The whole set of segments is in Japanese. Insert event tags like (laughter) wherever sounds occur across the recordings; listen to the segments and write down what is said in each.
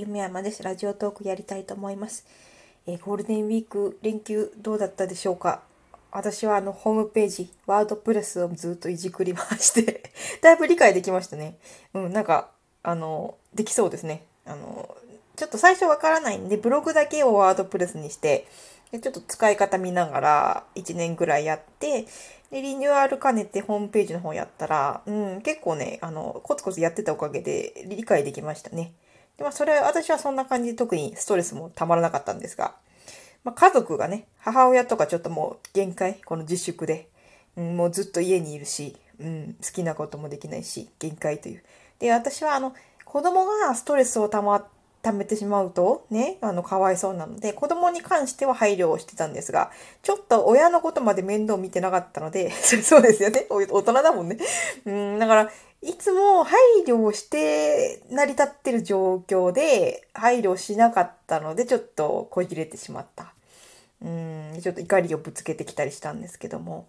夢山です。ラジオトークやりたいと思います。えーゴールデンウィーク連休どうだったでしょうか？私はあの、ホームページ、ワードプレスをずっといじくり回して、(laughs) だいぶ理解できましたね。うん、なんか、あの、できそうですね。あの、ちょっと最初わからないんで、ブログだけをワードプレスにして、でちょっと使い方見ながら1年ぐらいやって、で、リニューアル兼ねてホームページの方やったら、うん、結構ね、あの、コツコツやってたおかげで理解できましたね。で、まあ、それ、私はそんな感じで特にストレスもたまらなかったんですが、まあ、家族がね、母親とかちょっともう限界、この自粛で、うん、もうずっと家にいるし、うん、好きなこともできないし、限界という。で、私はあの、子供がストレスをたま、溜めてしまうと、ね、あの、かわいそうなので、子供に関しては配慮をしてたんですが、ちょっと親のことまで面倒見てなかったので、(laughs) そうですよね。大人だもんね。うん、だから、いつも配慮をして成り立ってる状況で、配慮しなかったので、ちょっとこじれてしまった。うん、ちょっと怒りをぶつけてきたりしたんですけども。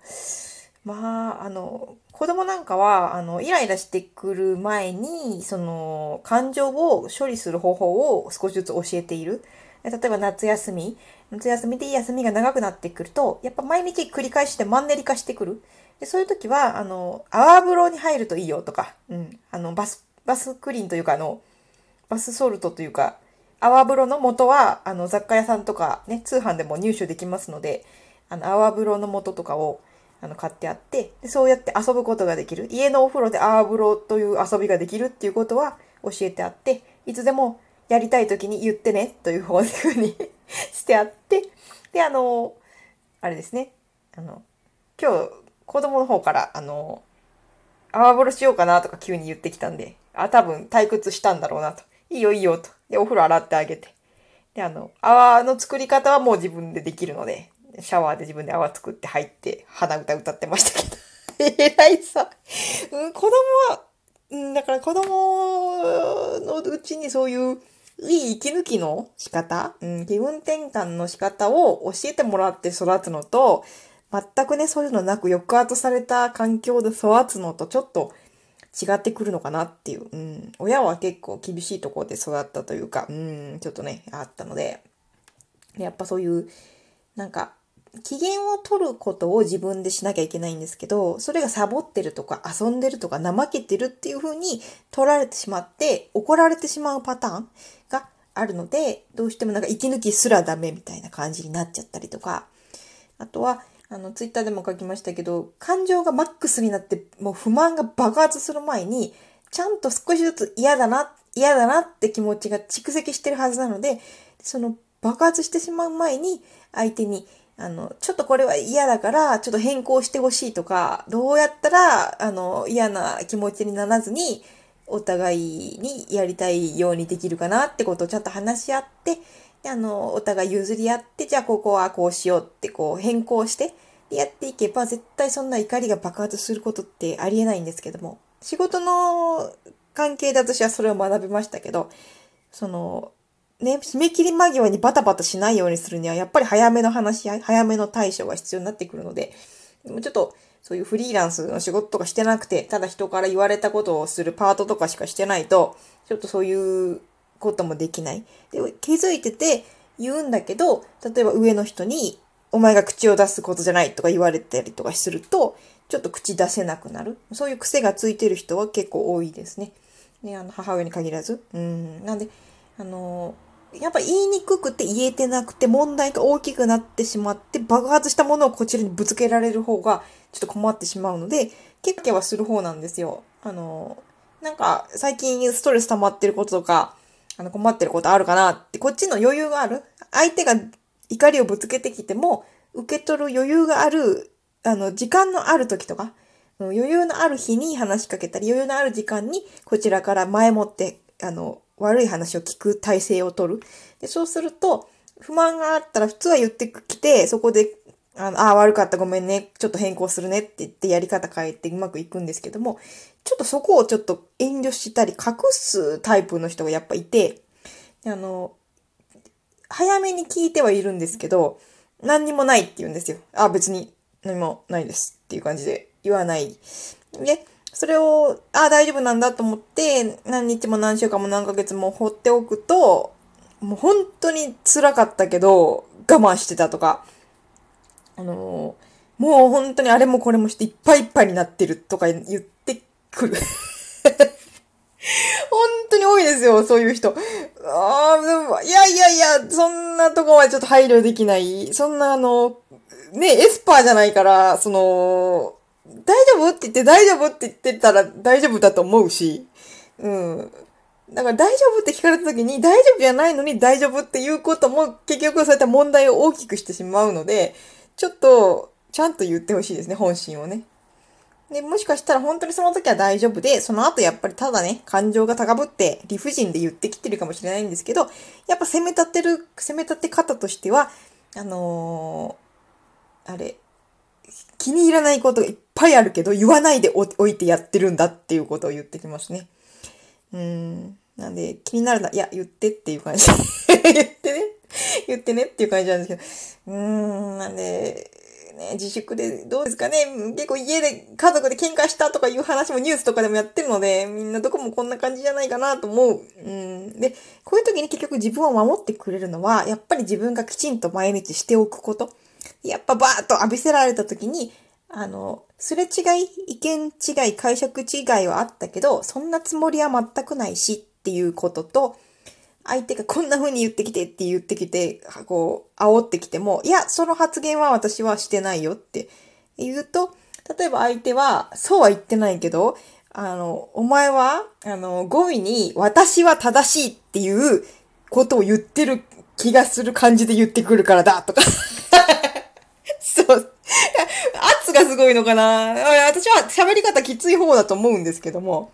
まあ、あの、子供なんかは、あの、イライラしてくる前に、その、感情を処理する方法を少しずつ教えている。例えば夏休み。夏休みでいい休みが長くなってくると、やっぱ毎日繰り返してマンネリ化してくる。でそういう時は、あの、泡風呂に入るといいよとか、うん、あの、バス、バスクリーンというか、あの、バスソルトというか、泡風呂の素は、あの、雑貨屋さんとかね、通販でも入手できますので、あの、泡風呂の素とかを、あの、買ってあってで、そうやって遊ぶことができる。家のお風呂で泡風呂という遊びができるっていうことは教えてあって、いつでもやりたい時に言ってね、というふうに (laughs) してあって、で、あの、あれですね、あの、今日、子供の方から、あの、泡風呂しようかなとか急に言ってきたんで、あ、多分退屈したんだろうなと。いいよいいよと。で、お風呂洗ってあげて。で、あの、泡の作り方はもう自分でできるので、シャワーで自分で泡作って入って鼻歌歌ってましたけど。(laughs) えらいさ。うん、子供は、うん、だから子供のうちにそういういい息抜きの仕方、うん、気分転換の仕方を教えてもらって育つのと、全くね、そういうのなく抑圧された環境で育つのとちょっと違ってくるのかなっていう。うん、親は結構厳しいところで育ったというか、うん、ちょっとね、あったので、やっぱそういう、なんか、機嫌を取ることを自分でしなきゃいけないんですけど、それがサボってるとか遊んでるとか怠けてるっていう風に取られてしまって怒られてしまうパターンがあるので、どうしてもなんか息抜きすらダメみたいな感じになっちゃったりとか、あとは、あの、ツイッターでも書きましたけど、感情がマックスになって、もう不満が爆発する前に、ちゃんと少しずつ嫌だな、嫌だなって気持ちが蓄積してるはずなので、その爆発してしまう前に、相手に、あの、ちょっとこれは嫌だから、ちょっと変更してほしいとか、どうやったら、あの、嫌な気持ちにならずに、お互いにやりたいようにできるかなってことをちゃんと話し合って、で、あの、お互い譲り合って、じゃあここはこうしようってこう変更して、でやっていけば絶対そんな怒りが爆発することってありえないんですけども、仕事の関係で私はそれを学びましたけど、その、ね、締め切り間際にバタバタしないようにするには、やっぱり早めの話し合い、早めの対処が必要になってくるので、でもちょっと、そういうフリーランスの仕事とかしてなくて、ただ人から言われたことをするパートとかしかしてないと、ちょっとそういうこともできない。で、気づいてて言うんだけど、例えば上の人に、お前が口を出すことじゃないとか言われたりとかすると、ちょっと口出せなくなる。そういう癖がついてる人は結構多いですね。ね、あの、母親に限らず。うん。なんで、あのやっぱ言いにくくて言えてなくて問題が大きくなってしまって爆発したものをこちらにぶつけられる方がちょっと困ってしまうので、結構はする方なんですよ。あの、なんか最近ストレス溜まってることとか、あの困ってることあるかなって、こっちの余裕がある相手が怒りをぶつけてきても、受け取る余裕がある、あの、時間のある時とか、余裕のある日に話しかけたり、余裕のある時間にこちらから前もって、あの、悪い話を聞く体制を取る。で、そうすると、不満があったら普通は言ってきて、そこで、あの、あ悪かったごめんね、ちょっと変更するねって言ってやり方変えてうまくいくんですけども、ちょっとそこをちょっと遠慮したり隠すタイプの人がやっぱいて、あの、早めに聞いてはいるんですけど、何にもないって言うんですよ。あ、別に何もないですっていう感じで言わない。で、それを、ああ、大丈夫なんだと思って、何日も何週間も何ヶ月も放っておくと、もう本当に辛かったけど、我慢してたとか、あのー、もう本当にあれもこれもしていっぱいいっぱいになってるとか言ってくる。(laughs) 本当に多いですよ、そういう人。ああ、でも、いやいやいや、そんなとこはちょっと配慮できない。そんなあの、ね、エスパーじゃないから、その、大丈夫って言って大丈夫って言ってたら大丈夫だと思うし、うん。だから大丈夫って聞かれた時に大丈夫じゃないのに大丈夫っていうことも結局そういった問題を大きくしてしまうので、ちょっとちゃんと言ってほしいですね、本心をね。で、もしかしたら本当にその時は大丈夫で、その後やっぱりただね、感情が高ぶって理不尽で言ってきてるかもしれないんですけど、やっぱ攻め立てる、攻め立て方としては、あのー、あれ、気に入らないことがいっぱいあるけど、言わないでおいてやってるんだっていうことを言ってきますね。うん。なんで、気になるな、いや、言ってっていう感じ。(laughs) 言ってね。(laughs) 言ってねっていう感じなんですけど。うーん、なんで、ね、自粛でどうですかね結構家で家族で喧嘩したとかいう話もニュースとかでもやってるので、みんなどこもこんな感じじゃないかなと思う。うん。で、こういう時に結局自分を守ってくれるのは、やっぱり自分がきちんと毎日しておくこと。やっぱバーッと浴びせられた時に、あの、すれ違い、意見違い、解釈違いはあったけど、そんなつもりは全くないしっていうことと、相手がこんな風に言ってきてって言ってきて、こう、煽ってきても、いや、その発言は私はしてないよって言うと、例えば相手は、そうは言ってないけど、あの、お前は、あの、語尾に、私は正しいっていうことを言ってる気がする感じで言ってくるからだ、とか。(laughs) そう。圧がすごいのかな私は喋り方きつい方だと思うんですけども。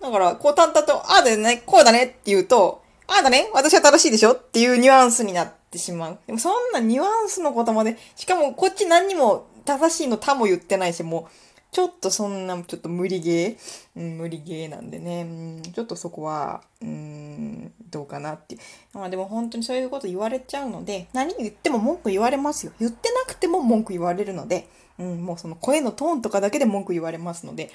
だから、こう淡々と、ああだよね、こうだねって言うと、ああだね、私は正しいでしょっていうニュアンスになってしまう。でもそんなニュアンスのことまで、しかもこっち何にも正しいの他も言ってないし、もう、ちょっとそんな、ちょっと無理ゲー、うん、無理ゲーなんでね、うん、ちょっとそこは、うん、どうかなっていう。まあでも本当にそういうこと言われちゃうので、何言っても文句言われますよ。言ってなくても文句言われるので、うん、もうその声のトーンとかだけで文句言われますので、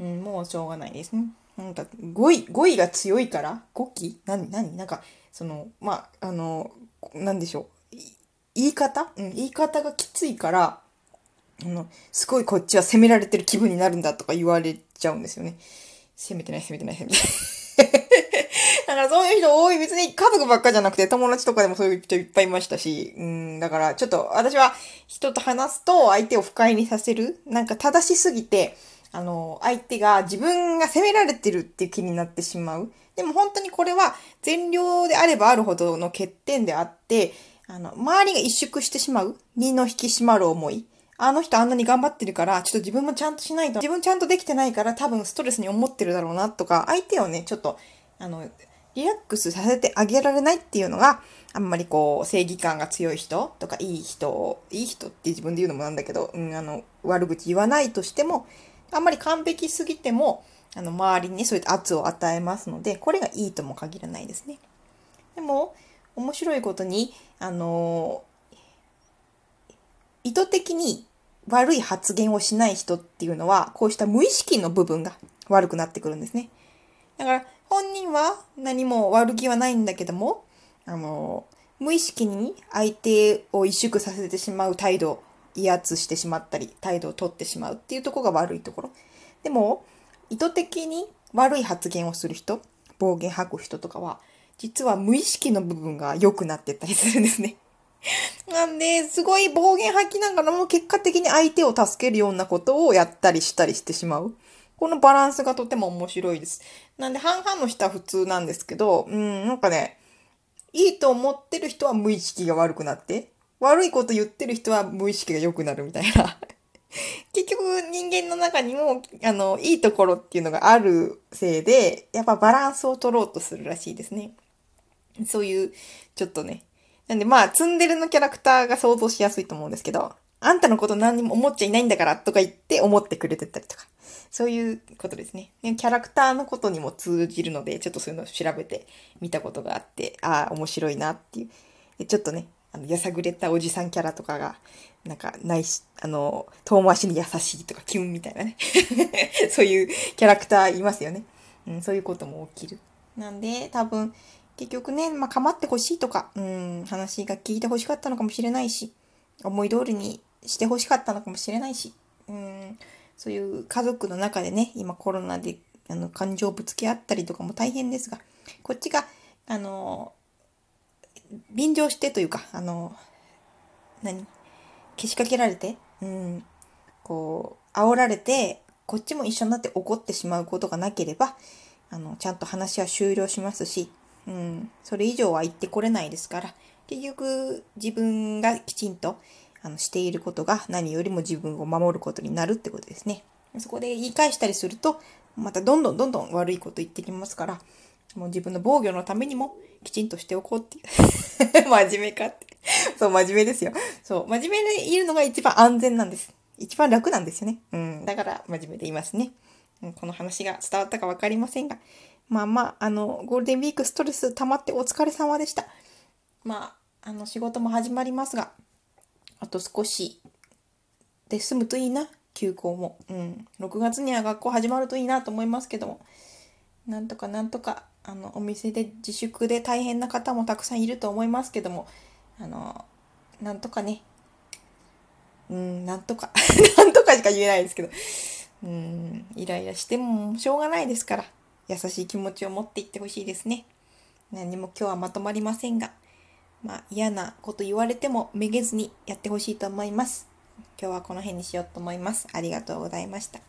うん、もうしょうがないですね。なんか語彙、語彙が強いから？語気？何何？なんか、その、まあ、あの、なんでしょう？言い方？うん、言い方がきついから、あの、すごいこっちは責められてる気分になるんだとか言われちゃうんですよね。責めてない、責めてない、責めてない。(laughs) だからそういう人多い。別に家族ばっかじゃなくて友達とかでもそういう人いっぱいいましたし、うん、だからちょっと私は人と話すと相手を不快にさせる。なんか正しすぎて、あの、相手が自分が責められてるっていう気になってしまう。でも本当にこれは善良であればあるほどの欠点であって、あの、周りが萎縮してしまう。身の引き締まる思い。あの人あんなに頑張ってるから、ちょっと自分もちゃんとしないと、自分ちゃんとできてないから多分ストレスに思ってるだろうなとか、相手をね、ちょっと、あの、リラックスさせてあげられないっていうのが、あんまりこう、正義感が強い人とか、いい人、いい人って自分で言うのもなんだけど、うん、あの、悪口言わないとしても、あんまり完璧すぎても、あの、周りに、そういった圧を与えますので、これがいいとも限らないですね。でも、面白いことに、あの、意図的に悪い発言をしない人っていうのは、こうした無意識の部分が悪くなってくるんですね。だから、本人は何も悪気はないんだけども、あの、無意識に相手を萎縮させてしまう態度威圧してしまったり、態度をとってしまうっていうとこが悪いところ。でも、意図的に悪い発言をする人、暴言吐く人とかは、実は無意識の部分が良くなってったりするんですね。(laughs) なんで、すごい暴言吐きながらも結果的に相手を助けるようなことをやったりしたりしてしまう。このバランスがとても面白いです。なんで、半々の人は普通なんですけど、うん、なんかね、いいと思ってる人は無意識が悪くなって、悪いこと言ってる人は無意識が良くなるみたいな。(laughs) 結局人間の中にも、あの、いいところっていうのがあるせいで、やっぱバランスを取ろうとするらしいですね。そういう、ちょっとね。なんでまあ、ツンデレのキャラクターが想像しやすいと思うんですけど、あんたのこと何にも思っちゃいないんだからとか言って思ってくれてたりとか。そういうことですね。キャラクターのことにも通じるので、ちょっとそういうのを調べてみたことがあって、ああ、面白いなっていう。ちょっとね、あの、やさぐれたおじさんキャラとかが、なんか、ないし、あの、遠回しに優しいとか、キュンみたいなね。(laughs) そういうキャラクターいますよね。うん、そういうことも起きる。なんで、多分、結局ね、まあ、構ってほしいとか、うん、話が聞いてほしかったのかもしれないし、思い通りにしてほしかったのかもしれないし、うん、そういう家族の中でね、今コロナであの感情ぶつけ合ったりとかも大変ですが、こっちが、あの、便乗してというか、あの、何？けしかけられて、うん、こう、煽られて、こっちも一緒になって怒ってしまうことがなければ、あの、ちゃんと話は終了しますし、うん、それ以上は言ってこれないですから、結局自分がきちんとあのしていることが何よりも自分を守ることになるってことですね。そこで言い返したりすると、またどんどんどんどん悪いこと言ってきますから、もう自分の防御のためにもきちんとしておこうっていう。(laughs) 真面目かって。そう、真面目ですよ。そう、真面目でいるのが一番安全なんです。一番楽なんですよね。うん。だから真面目でいますね。うんこの話が伝わったかわかりませんが。まあまあ、あの、ゴールデンウィークストレス溜まってお疲れ様でした。まあ、あの、仕事も始まりますが、あと少しで済むといいな、休校も。うん。6月には学校始まるといいなと思いますけども、なんとかなんとか、あの、お店で自粛で大変な方もたくさんいると思いますけども、あの、なんとかね、うん、なんとか (laughs) なんとかしか言えないですけど、うん、イライラしてもしょうがないですから、優しい気持ちを持っていってほしいですね。何も今日はまとまりませんが、まあ嫌なこと言われてもめげずにやってほしいと思います。今日はこの辺にしようと思います。ありがとうございました。